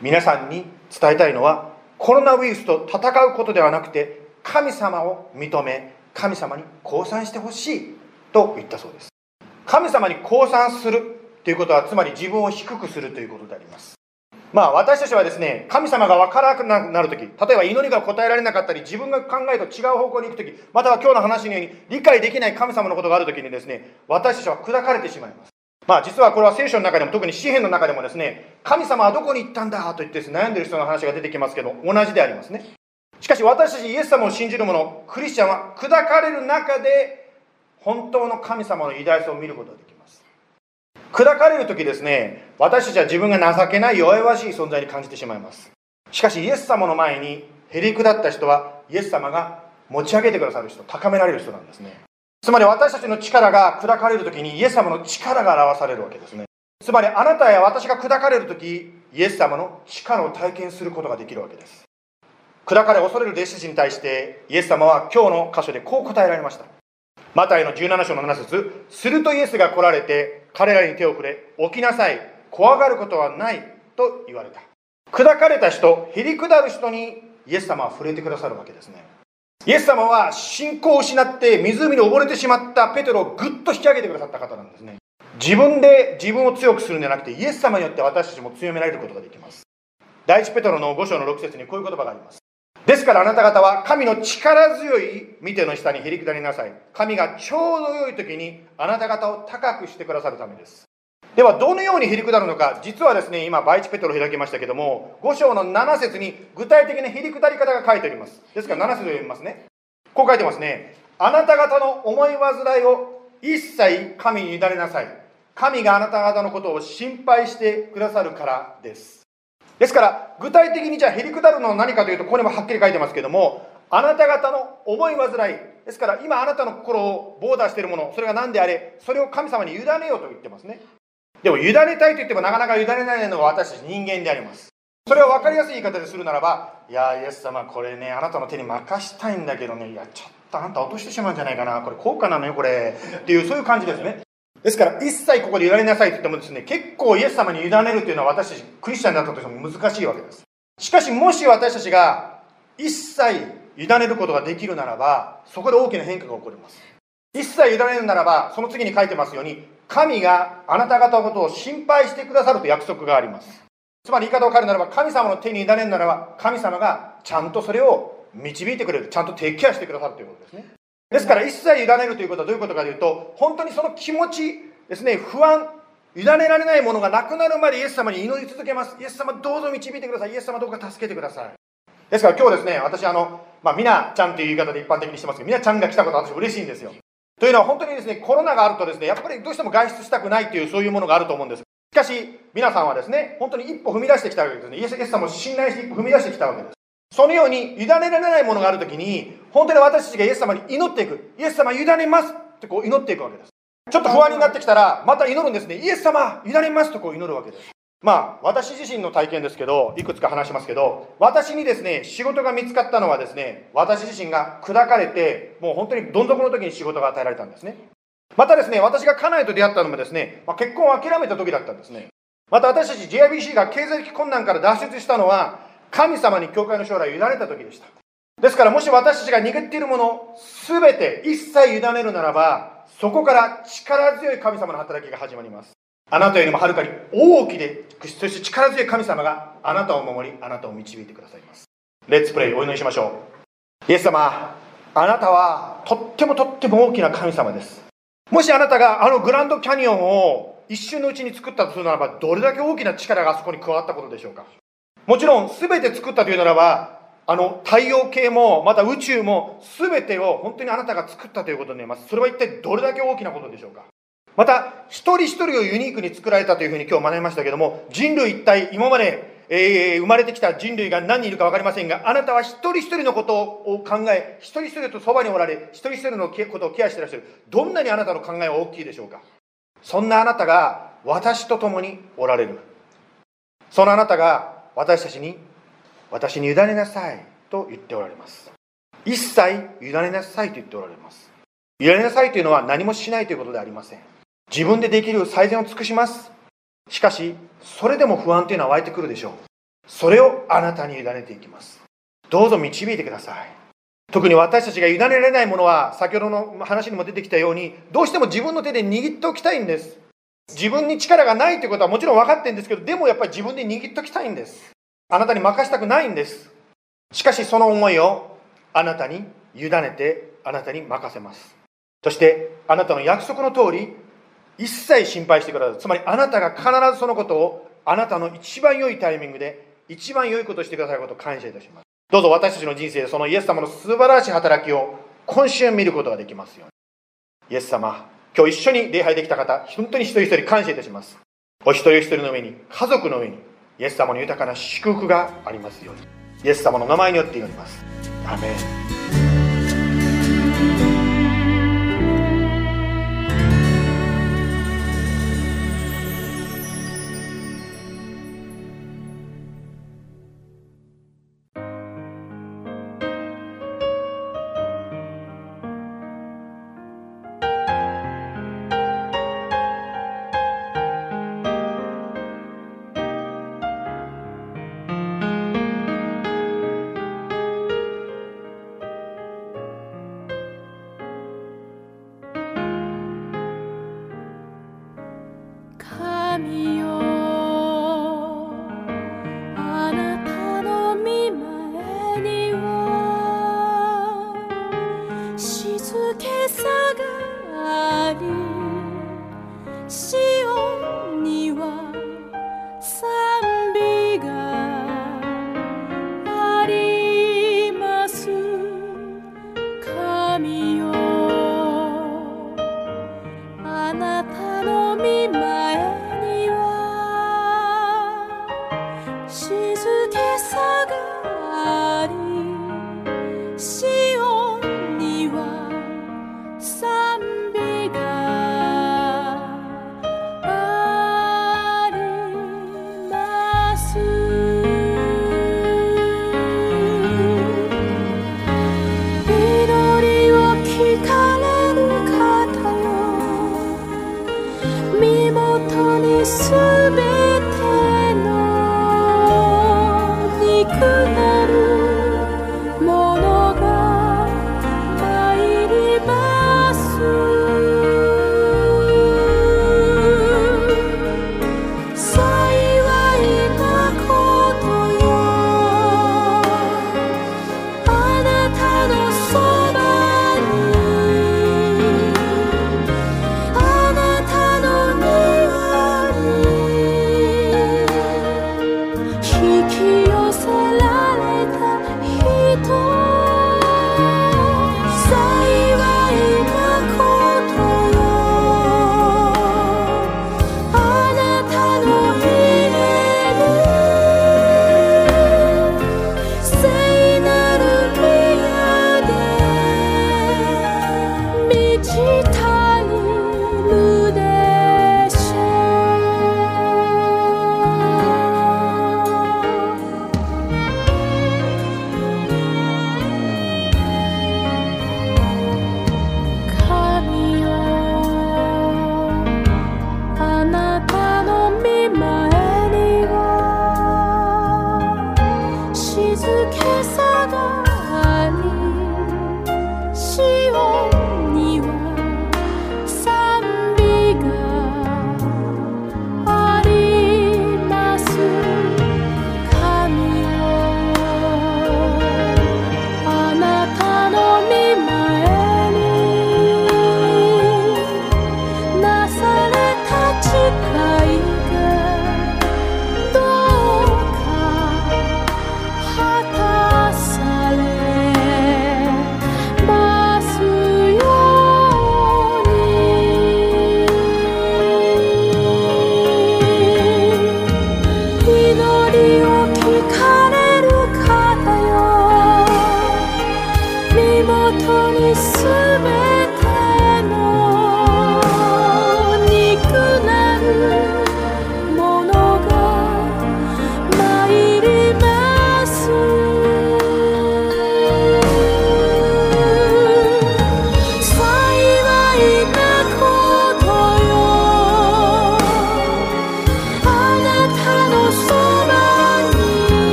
皆さんに伝えたいのはコロナウイルスと戦うことではなくて神様を認め神様に降参してほしいと言ったそうです。神様に降参するということはつまり自分を低くするということであります。まあ私たちはですね神様が分からなくなる時例えば祈りが答えられなかったり自分が考えと違う方向に行く時または今日の話のように理解できない神様のことがある時にですね私たちは砕かれてしまいます。まあ実はこれは聖書の中でも特に詩篇の中でもですね神様はどこに行ったんだ？と言って、ね、悩んでる人の話が出てきますけど同じでありますね。しかし私たちイエス様を信じる者クリスチャンは砕かれる中で本当の神様の偉大さを見ることができます。砕かれる時ですね私たちは自分が情けない弱々しい存在に感じてしまいます。しかしイエス様の前にへりくだった人はイエス様が持ち上げてくださる人高められる人なんですね。つまり私たちの力が砕かれる時にイエス様の力が表されるわけですね。つまりあなたや私が砕かれる時イエス様の力を体験することができるわけです。砕かれ恐れる弟子たちに対してイエス様は今日の箇所でこう答えられました。マタイの17章の7節するとイエスが来られて彼らに手を触れ起きなさい怖がることはないと言われた。砕かれた人へりくだる人にイエス様は触れてくださるわけですね。イエス様は信仰を失って湖に溺れてしまったペテロをぐっと引き上げてくださった方なんですね。自分で自分を強くするんじゃなくてイエス様によって私たちも強められることができます。第一ペテロの5章の6節にこういう言葉があります。ですからあなた方は神の力強い見ての下にへりくだりなさい。神がちょうど良い時にあなた方を高くしてくださるためです。ではどのようにへりくだるのか。実はですね今バイチペトロ開きましたけども5章の7節に具体的なへりくだり方が書いてあります。ですから7節を読みますね。こう書いてますね。あなた方の思い煩いを一切神に委ねなさい。神があなた方のことを心配してくださるからです。ですから具体的にじゃあへりくだるのは何かというとここにもはっきり書いてますけどもあなた方の思い煩い。ですから今あなたの心をボーダーしているものそれが何であれそれを神様に委ねようと言ってますね。でも委ねたいと言ってもなかなか委ねないのが私たち人間であります。それを分かりやすい言い方でするならばいやイエス様これねあなたの手に任したいんだけどねいやちょっとあんた落としてしまうんじゃないかなこれ高価なのよこれ。っていうそういう感じですね。ですから一切ここで委ねなさいと言ってもですね結構イエス様に委ねるというのは私たちクリスチャンになったとしても難しいわけです。しかしもし私たちが一切委ねることができるならばそこで大きな変化が起こります。一切委ねるならばその次に書いてますように神があなた方のことを心配してくださると約束があります。つまり言い方を変えるならば神様の手に委ねるならば神様がちゃんとそれを導いてくれる。ちゃんとテイクケアしてくださるということですね。ですから一切委ねるということはどういうことかというと本当にその気持ちですね不安委ねられないものがなくなるまでイエス様に祈り続けますイエス様どうぞ導いてくださいイエス様どうか助けてくださいですから今日ですね私あのまあみなちゃんという言い方で一般的にしてますけどみなちゃんが来たこと私嬉しいんですよというのは本当にですね、コロナがあるとですね、やっぱりどうしても外出したくないというそういうものがあると思うんです。しかし、皆さんはですね、本当に一歩踏み出してきたわけですね。イエスイエス様を信頼して一歩踏み出してきたわけです。そのように委ねられないものがあるときに、本当に私たちがイエス様に祈っていく。イエス様委ねますってこう祈っていくわけです。ちょっと不安になってきたら、また祈るんですね。イエス様委ねますとこう祈るわけです。まあ、私自身の体験ですけど、いくつか話しますけど、私にですね、仕事が見つかったのはですね、私自身が砕かれて、もう本当にどん底の時に仕事が与えられたんですね。またですね、私が家内と出会ったのもですね、まあ、結婚を諦めた時だったんですね。また私たち JIBC が経済的困難から脱出したのは、神様に教会の将来を委ねた時でした。ですからもし私たちが握っているもの、すべて一切委ねるならば、そこから力強い神様の働きが始まります。あなたよりもはるかに大きで、そして力強い神様があなたを守り、あなたを導いてくださいます。レッツプレイ、お祈りしましょう。イエス様、あなたはとってもとっても大きな神様です。もしあなたがあのグランドキャニオンを一瞬のうちに作ったとするならば、どれだけ大きな力があそこに加わったことでしょうか。もちろん、全て作ったというならば、あの太陽系もまた宇宙も全てを本当にあなたが作ったということになりますそれは一体どれだけ大きなことでしょうかまた、一人一人をユニークに作られたというふうに今日学びましたけども、人類一体、今まで、えー、生まれてきた人類が何人いるか分かりませんが、あなたは一人一人のことを考え、一人一人とそばにおられ、一人一人のことをケアしてらっしゃる。どんなにあなたの考えは大きいでしょうかそんなあなたが私と共におられる。そのあなたが私たちに、私に委ねなさいと言っておられます。一切委ねなさいと言っておられます。委ねなさいというのは何もしないということではありません。自分でできる最善を尽くします。しかし、それでも不安というのは湧いてくるでしょう。それをあなたに委ねていきます。どうぞ導いてください。特に私たちが委ねられないものは、先ほどの話にも出てきたように、どうしても自分の手で握っておきたいんです。自分に力がないということはもちろん分かってるんですけど、でもやっぱり自分で握っておきたいんです。あなたに任したくないんです。しかしその思いをあなたに委ねて、あなたに任せます。そして、あなたの約束の通り、一切心配してください。つまりあなたが必ずそのことをあなたの一番良いタイミングで一番良いことをしてくださることを感謝いたします。どうぞ私たちの人生でそのイエス様の素晴らしい働きを今週見ることができますように。イエス様、今日一緒に礼拝できた方、本当に一人一人感謝いたします。お一人一人の上に、家族の上に、イエス様の豊かな祝福がありますように。イエス様の名前によって祈ります。アメン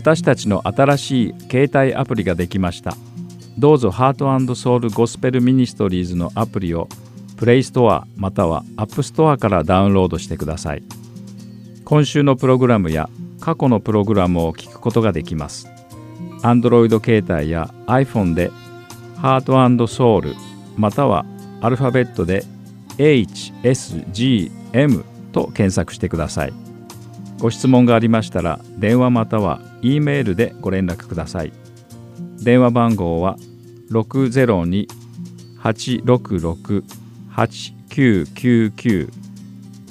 私たちの新しい携帯アプリができました。どうぞ Heart Soul Gospel Ministries のアプリをプレイストアまたはアップストアからダウンロードしてください。今週のプログラムや過去のプログラムを聞くことができます。Android 携帯や iPhone で Heart Soul またはアルファベットで HSGM と検索してください。ご質問がありましたら電話または E メールでご連絡ください電話番号は602-866-8999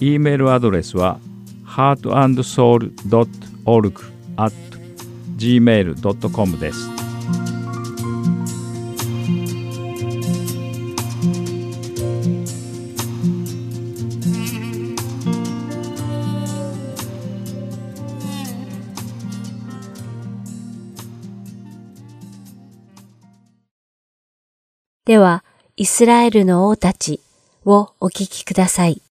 E メールアドレスは heartandsoul.org at gmail.com です。では、イスラエルの王たちをお聞きください。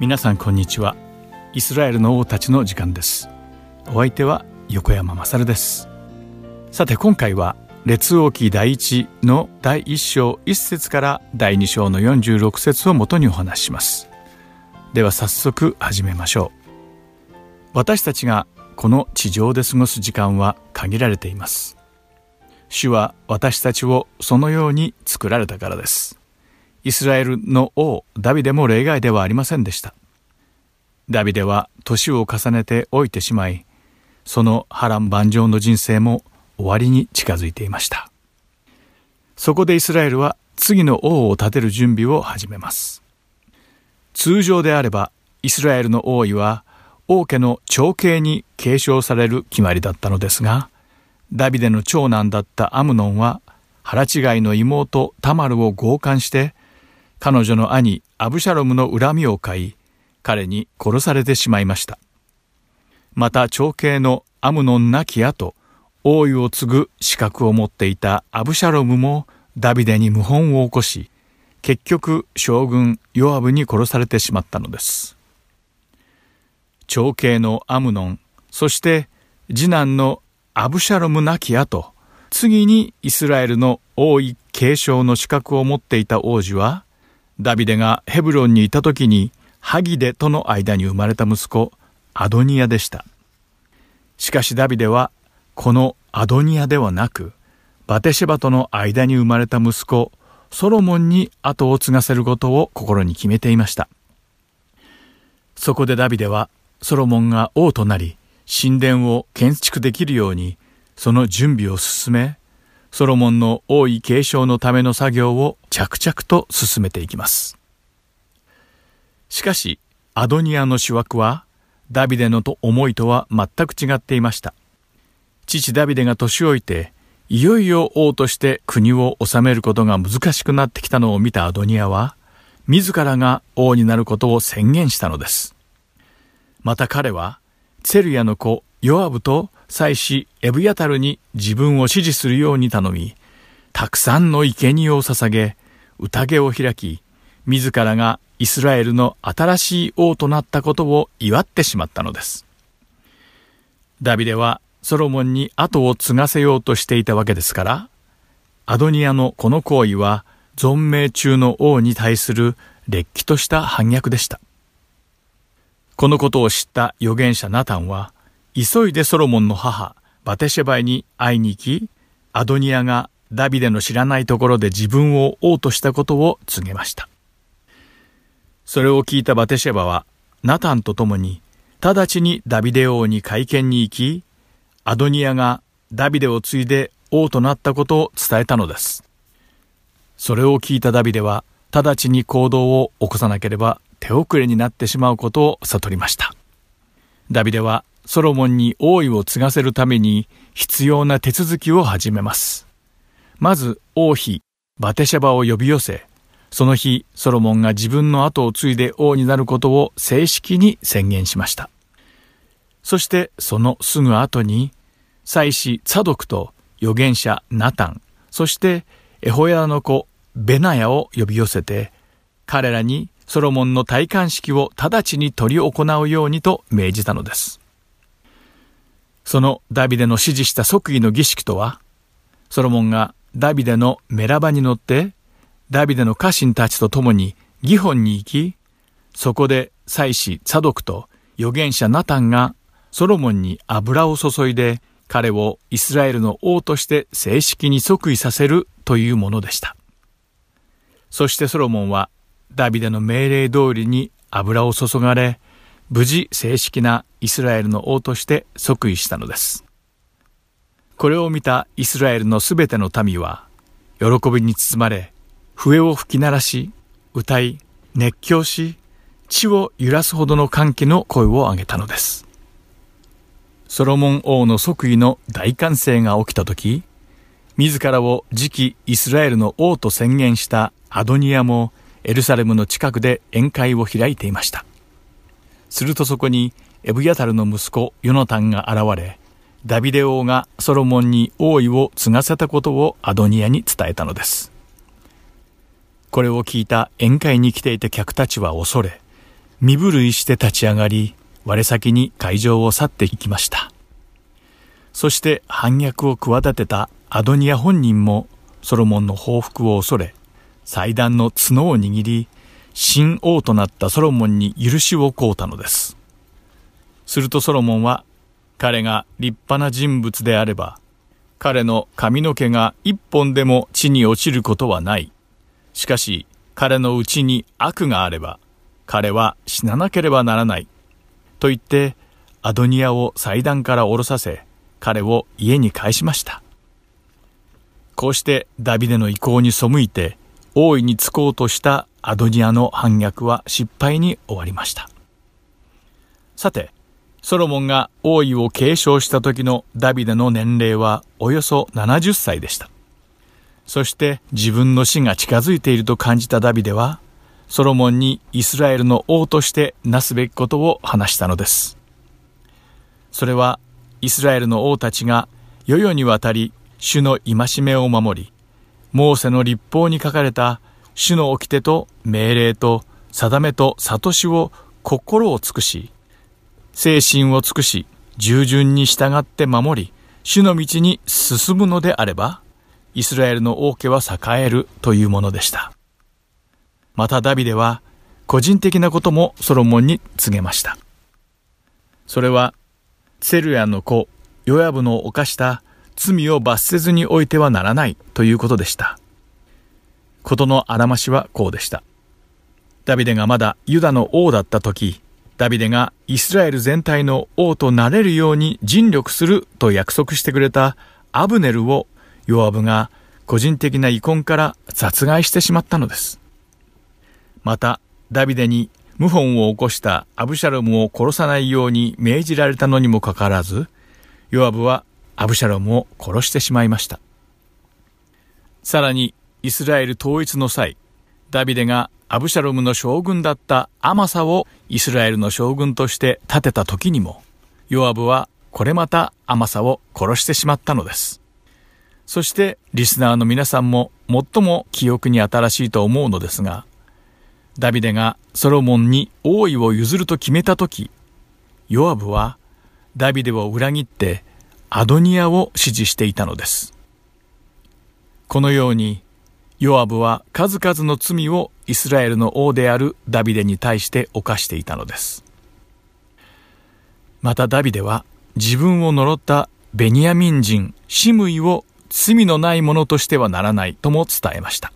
皆さんこんにちは。イスラエルの王たちの時間です。お相手は横山まさるです。さて今回は列王記第一の第一章一節から第二章の46節をもとにお話しします。では早速始めましょう。私たちがこの地上で過ごす時間は限られています。主は私たちをそのように作られたからです。イスラエルの王ダビデも例外ではありませんでした。ダビデは年を重ねて老いてしまいその波乱万丈の人生も終わりに近づいていました。そこでイスラエルは次の王を立てる準備を始めます。通常であればイスラエルの王位は王家の長兄に継承される決まりだったのですがダビデの長男だったアムノンは腹違いの妹タマルを強姦して彼女の兄アブシャロムの恨みを買い彼に殺されてしまいました。また長兄のアムノン亡き後王位を継ぐ資格を持っていたアブシャロムもダビデに謀反を起こし結局将軍ヨアブに殺されてしまったのです。長兄のアムノンそして次男のアブシャロム亡き後次にイスラエルの王位継承の資格を持っていた王子はダビデがヘブロンにいた時にハギデとの間に生まれた息子アドニアでした。しかしダビデはこのアドニアではなくバテシェバとの間に生まれた息子ソロモンに後を継がせることを心に決めていました。そこでダビデはソロモンが王となり神殿を建築できるようにその準備を進めソロモンの王位継承のための作業を着々と進めていきます。しかしアドニアの主枠はダビデのと思いとは全く違っていました。父ダビデが年老いていよいよ王として国を治めることが難しくなってきたのを見たアドニアは自らが王になることを宣言したのです。また彼はツェルヤの子ヨアブと祭司エブヤタルに自分を支持するように頼み、たくさんの生贄を捧げ、宴を開き、自らがイスラエルの新しい王となったことを祝ってしまったのです。ダビデはソロモンに後を継がせようとしていたわけですから、アドニアのこの行為は存命中の王に対する劣気とした反逆でした。このことを知った預言者ナタンは、急いでソロモンの母、バテシェバイに会いに行き、アドニアがダビデの知らないところで自分を王としたことを告げました。それを聞いたバテシェバは、ナタンと共に、直ちにダビデ王に会見に行き、アドニアがダビデを継いで王となったことを伝えたのです。それを聞いたダビデは、直ちに行動を起こさなければ手遅れになってしまうことを悟りました。ダビデはソロモンに王位を継がせるために必要な手続きを始めます。まず王妃、バテシャバを呼び寄せ、その日、ソロモンが自分の後を継いで王になることを正式に宣言しました。そしてそのすぐ後に、祭司ツァドクと預言者ナタン、そしてエホヤの子ベナヤを呼び寄せて、彼らにソロモンの戴冠式を直ちに執り行うようにと命じたのです。そのダビデの指示した即位の儀式とは、ソロモンがダビデのメラバに乗って、ダビデの家臣たちと共にギホンに行き、そこで祭司サドクと預言者ナタンがソロモンに油を注いで彼をイスラエルの王として正式に即位させるというものでした。そしてソロモンはダビデの命令通りに油を注がれ、無事正式なイスラエルの王として即位したのです。これを見たイスラエルのすべての民は、喜びに包まれ、笛を吹き鳴らし、歌い、熱狂し、地を揺らすほどの歓喜の声を上げたのです。ソロモン王の即位の大歓声が起きた時、自らを次期イスラエルの王と宣言したアドニアもエルサレムの近くで宴会を開いていました。するとそこにエブヤタルの息子ヨナタンが現れ、ダビデ王がソロモンに王位を継がせたことをアドニアに伝えたのです。これを聞いた宴会に来ていた客たちは恐れ、身震いして立ち上がり、我先に会場を去っていきました。そして反逆を企てたアドニア本人もソロモンの報復を恐れ、祭壇の角を握り、新王となったソロモンに許しを請うたのです。するとソロモンは、彼が立派な人物であれば、彼の髪の毛が一本でも地に落ちることはない。しかし彼のうちに悪があれば彼は死ななければならない。と言ってアドニアを祭壇から降ろさせ彼を家に返しました。こうしてダビデの意向に背いて王位に就こうとしたアドニアの反逆は失敗に終わりました。さて、ソロモンが王位を継承した時のダビデの年齢はおよそ70歳でした。そして自分の死が近づいていると感じたダビデは、ソロモンにイスラエルの王としてなすべきことを話したのです。それは、イスラエルの王たちが世々にわたり主の戒めを守り、モーセの立法に書かれた主の掟と命令と定めと悟しを心を尽くし、精神を尽くし、従順に従って守り、主の道に進むのであれば、イスラエルの王家は栄えるというものでした。またダビデは個人的なこともソロモンに告げました。それは、セルヤの子、ヨヤブの犯した罪を罰せずにおいてはならないということでした。ことのあらましはこうでした。ダビデがまだユダの王だった時、ダビデがイスラエル全体の王となれるように尽力すると約束してくれたアブネルをヨアブが個人的な遺恨から殺害してしまったのです。また、ダビデに謀反を起こしたアブシャロムを殺さないように命じられたのにもかかわらず、ヨアブはアブシャロムを殺してしまいました。さらに、イスラエル統一の際、ダビデがアブシャロムの将軍だったアマサをイスラエルの将軍として立てた時にも、ヨアブはこれまたアマサを殺してしまったのです。そしてリスナーの皆さんも最も記憶に新しいと思うのですが、ダビデがソロモンに王位を譲ると決めたとき、ヨアブはダビデを裏切ってアドニアを支持していたのです。このように、ヨアブは数々の罪をイスラエルの王であるダビデに対して犯していたのです。またダビデは自分を呪ったベニヤミン人シムイを罪のないものとしてはならないとも伝えました。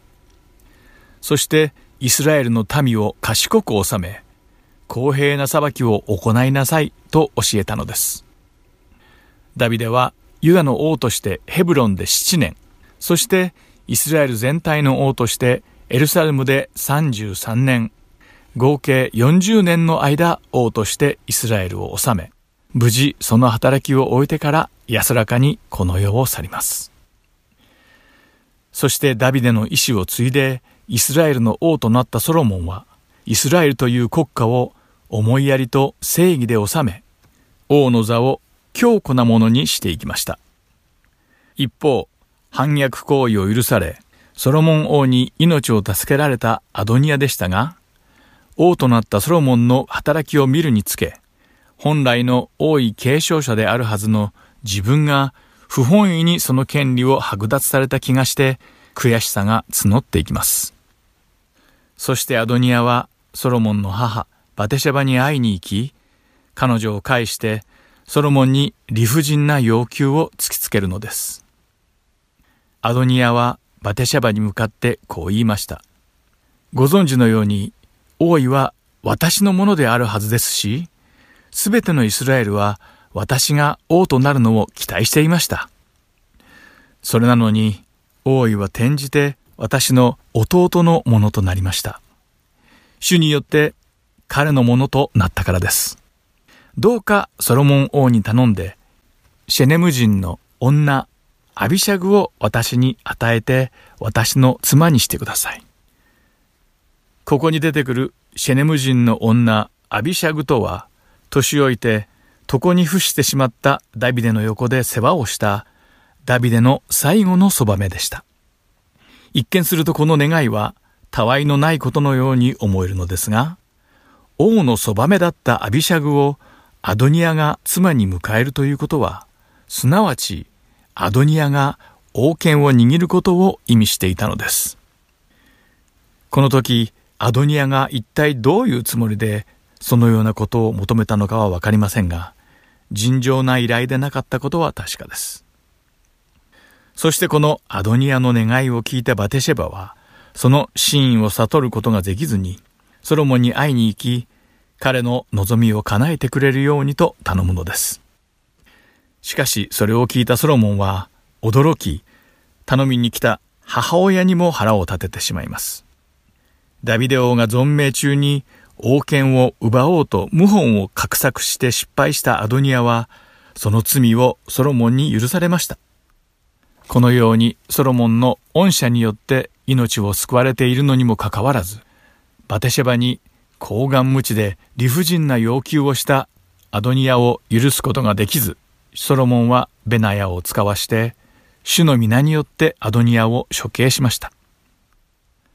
そしてイスラエルの民を賢く治め、公平な裁きを行いなさいと教えたのです。ダビデはユダの王としてヘブロンで7年、そしてイスラエル全体の王としてエルサレムで33年、合計40年の間王としてイスラエルを治め、無事その働きを終えてから安らかにこの世を去ります。そしてダビデの意志を継いでイスラエルの王となったソロモンは、イスラエルという国家を思いやりと正義で治め、王の座を強固なものにしていきました。一方、反逆行為を許され、ソロモン王に命を助けられたアドニアでしたが、王となったソロモンの働きを見るにつけ、本来の王位継承者であるはずの自分が不本意にその権利を剥奪された気がして悔しさが募っていきます。そしてアドニアはソロモンの母バテシャバに会いに行き、彼女を介してソロモンに理不尽な要求を突きつけるのです。アドニアはバテシャバに向かってこう言いました。ご存知のように、王位は私のものであるはずですし、すべてのイスラエルは私が王となるのを期待していました。それなのに、王位は転じて私の弟のものとなりました。主によって彼のものとなったからです。どうかソロモン王に頼んで、シェネム人の女、アビシャグを私に与えて、私の妻にしてください。ここに出てくるシェネム人の女、アビシャグとは、年老いて床に伏してしまったダビデの横で世話をしたダビデの最後のそばめでした。一見するとこの願いはたわいのないことのように思えるのですが、王のそばめだったアビシャグをアドニアが妻に迎えるということは、すなわちアドニアが王権を握ることを意味していたのです。この時、アドニアが一体どういうつもりでそのようなことを求めたのかはわかりませんが、尋常な依頼でなかったことは確かです。そしてこのアドニアの願いを聞いたバテシェバは、その真意を悟ることができずに、ソロモンに会いに行き、彼の望みを叶えてくれるようにと頼むのです。しかしそれを聞いたソロモンは驚き、頼みに来た母親にも腹を立ててしまいます。ダビデ王が存命中に王権を奪おうと謀反を画策して失敗したアドニアは、その罪をソロモンに許されました。このようにソロモンの恩赦によって命を救われているのにもかかわらず、バテシェバに高顔無知で理不尽な要求をしたアドニアを許すことができず、ソロモンはベナヤを使わして、主の皆によってアドニアを処刑しました。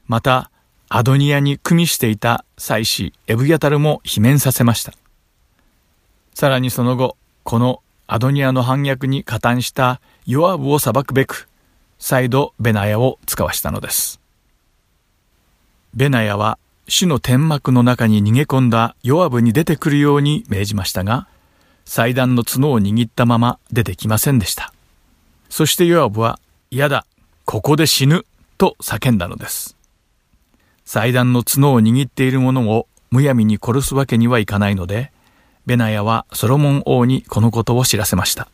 また、アドニアに組みしていた祭司エブヤタルも罷免させました。さらにその後、このアドニアの反逆に加担したヨアブを裁くべく、再度ベナヤを使わしたのです。ベナヤは主の天幕の中に逃げ込んだヨアブに出てくるように命じましたが、祭壇の角を握ったまま出てきませんでした。そしてヨアブは、嫌だ、ここで死ぬ、と叫んだのです。祭壇の角を握っている者をむやみに殺すわけにはいかないので、ベナヤはソロモン王にこのことを知らせました。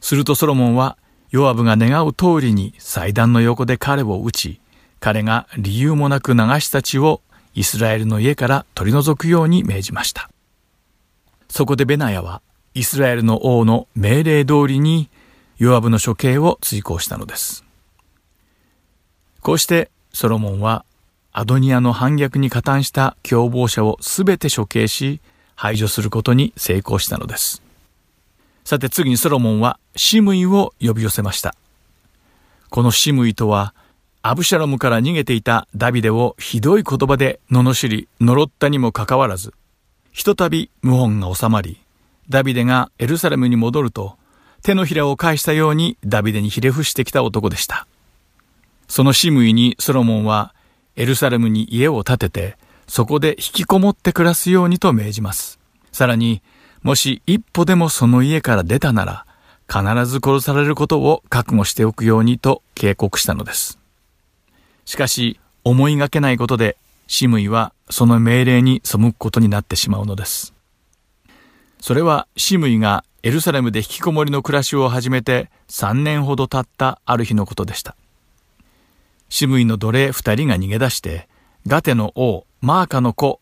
するとソロモンは、ヨアブが願う通りに祭壇の横で彼を撃ち、彼が理由もなく流した血をイスラエルの家から取り除くように命じました。そこでベナヤはイスラエルの王の命令通りにヨアブの処刑を追行したのです。こうしてソロモンはアドニアの反逆に加担した共謀者をすべて処刑し、排除することに成功したのです。さて次にソロモンはシムイを呼び寄せました。このシムイとは、アブシャロムから逃げていたダビデをひどい言葉で罵り、呪ったにもかかわらず、ひとたび謀反が収まり、ダビデがエルサレムに戻ると、手のひらを返したようにダビデにひれ伏してきた男でした。そのシムイにソロモンはエルサレムに家を建てて、そこで引きこもって暮らすようにと命じます。さらに、もし一歩でもその家から出たなら、必ず殺されることを覚悟しておくようにと警告したのです。しかし、思いがけないことで、シムイはその命令に背くことになってしまうのです。それはシムイがエルサレムで引きこもりの暮らしを始めて3年ほど経ったある日のことでした。シムイの奴隷二人が逃げ出して、ガテの王、マーカの子、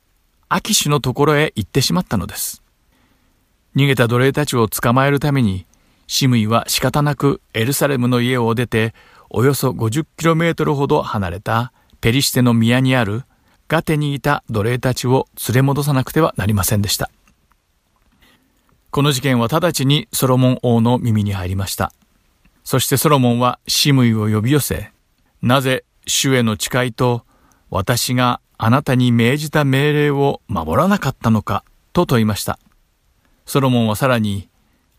アキシュのところへ行ってしまったのです。逃げた奴隷たちを捕まえるために、シムイは仕方なくエルサレムの家を出て、およそ 50km ほど離れたペリシテの宮にあるガテにいた奴隷たちを連れ戻さなくてはなりませんでした。この事件は直ちにソロモン王の耳に入りました。そしてソロモンはシムイを呼び寄せ、なぜ主への誓いと私があなたに命じた命令を守らなかったのかと問いました。ソロモンはさらに、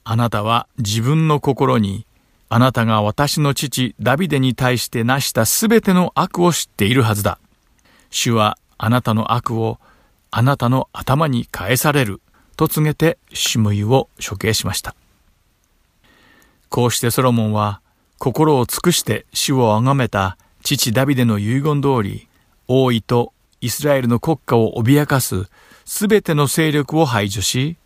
あなたは自分の心にあなたが私の父ダビデに対して成したすべての悪を知っているはずだ。主はあなたの悪をあなたの頭に返されると告げてシムイを処刑しました。こうしてソロモンは心を尽くして主を崇めた父ダビデの遺言通り、王位とイスラエルの国家を脅かすすべての勢力を排除し、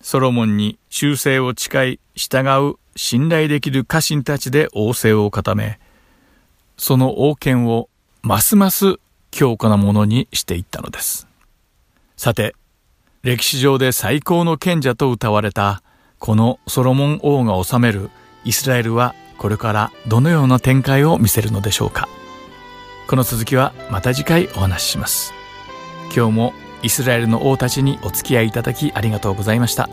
ソロモンに忠誠を誓い従う信頼できる家臣たちで王政を固め、その王権をますます強固なものにしていったのです。さて、歴史上で最高の賢者と謳われたこのソロモン王が治めるイスラエルはこれからどのような展開を見せるのでしょうか。この続きはまた次回お話しします。今日もイスラエルの王たちにお付き合いいただきありがとうございました。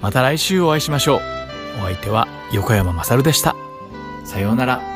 また来週お会いしましょう。お相手は横山まさるでした。さようなら。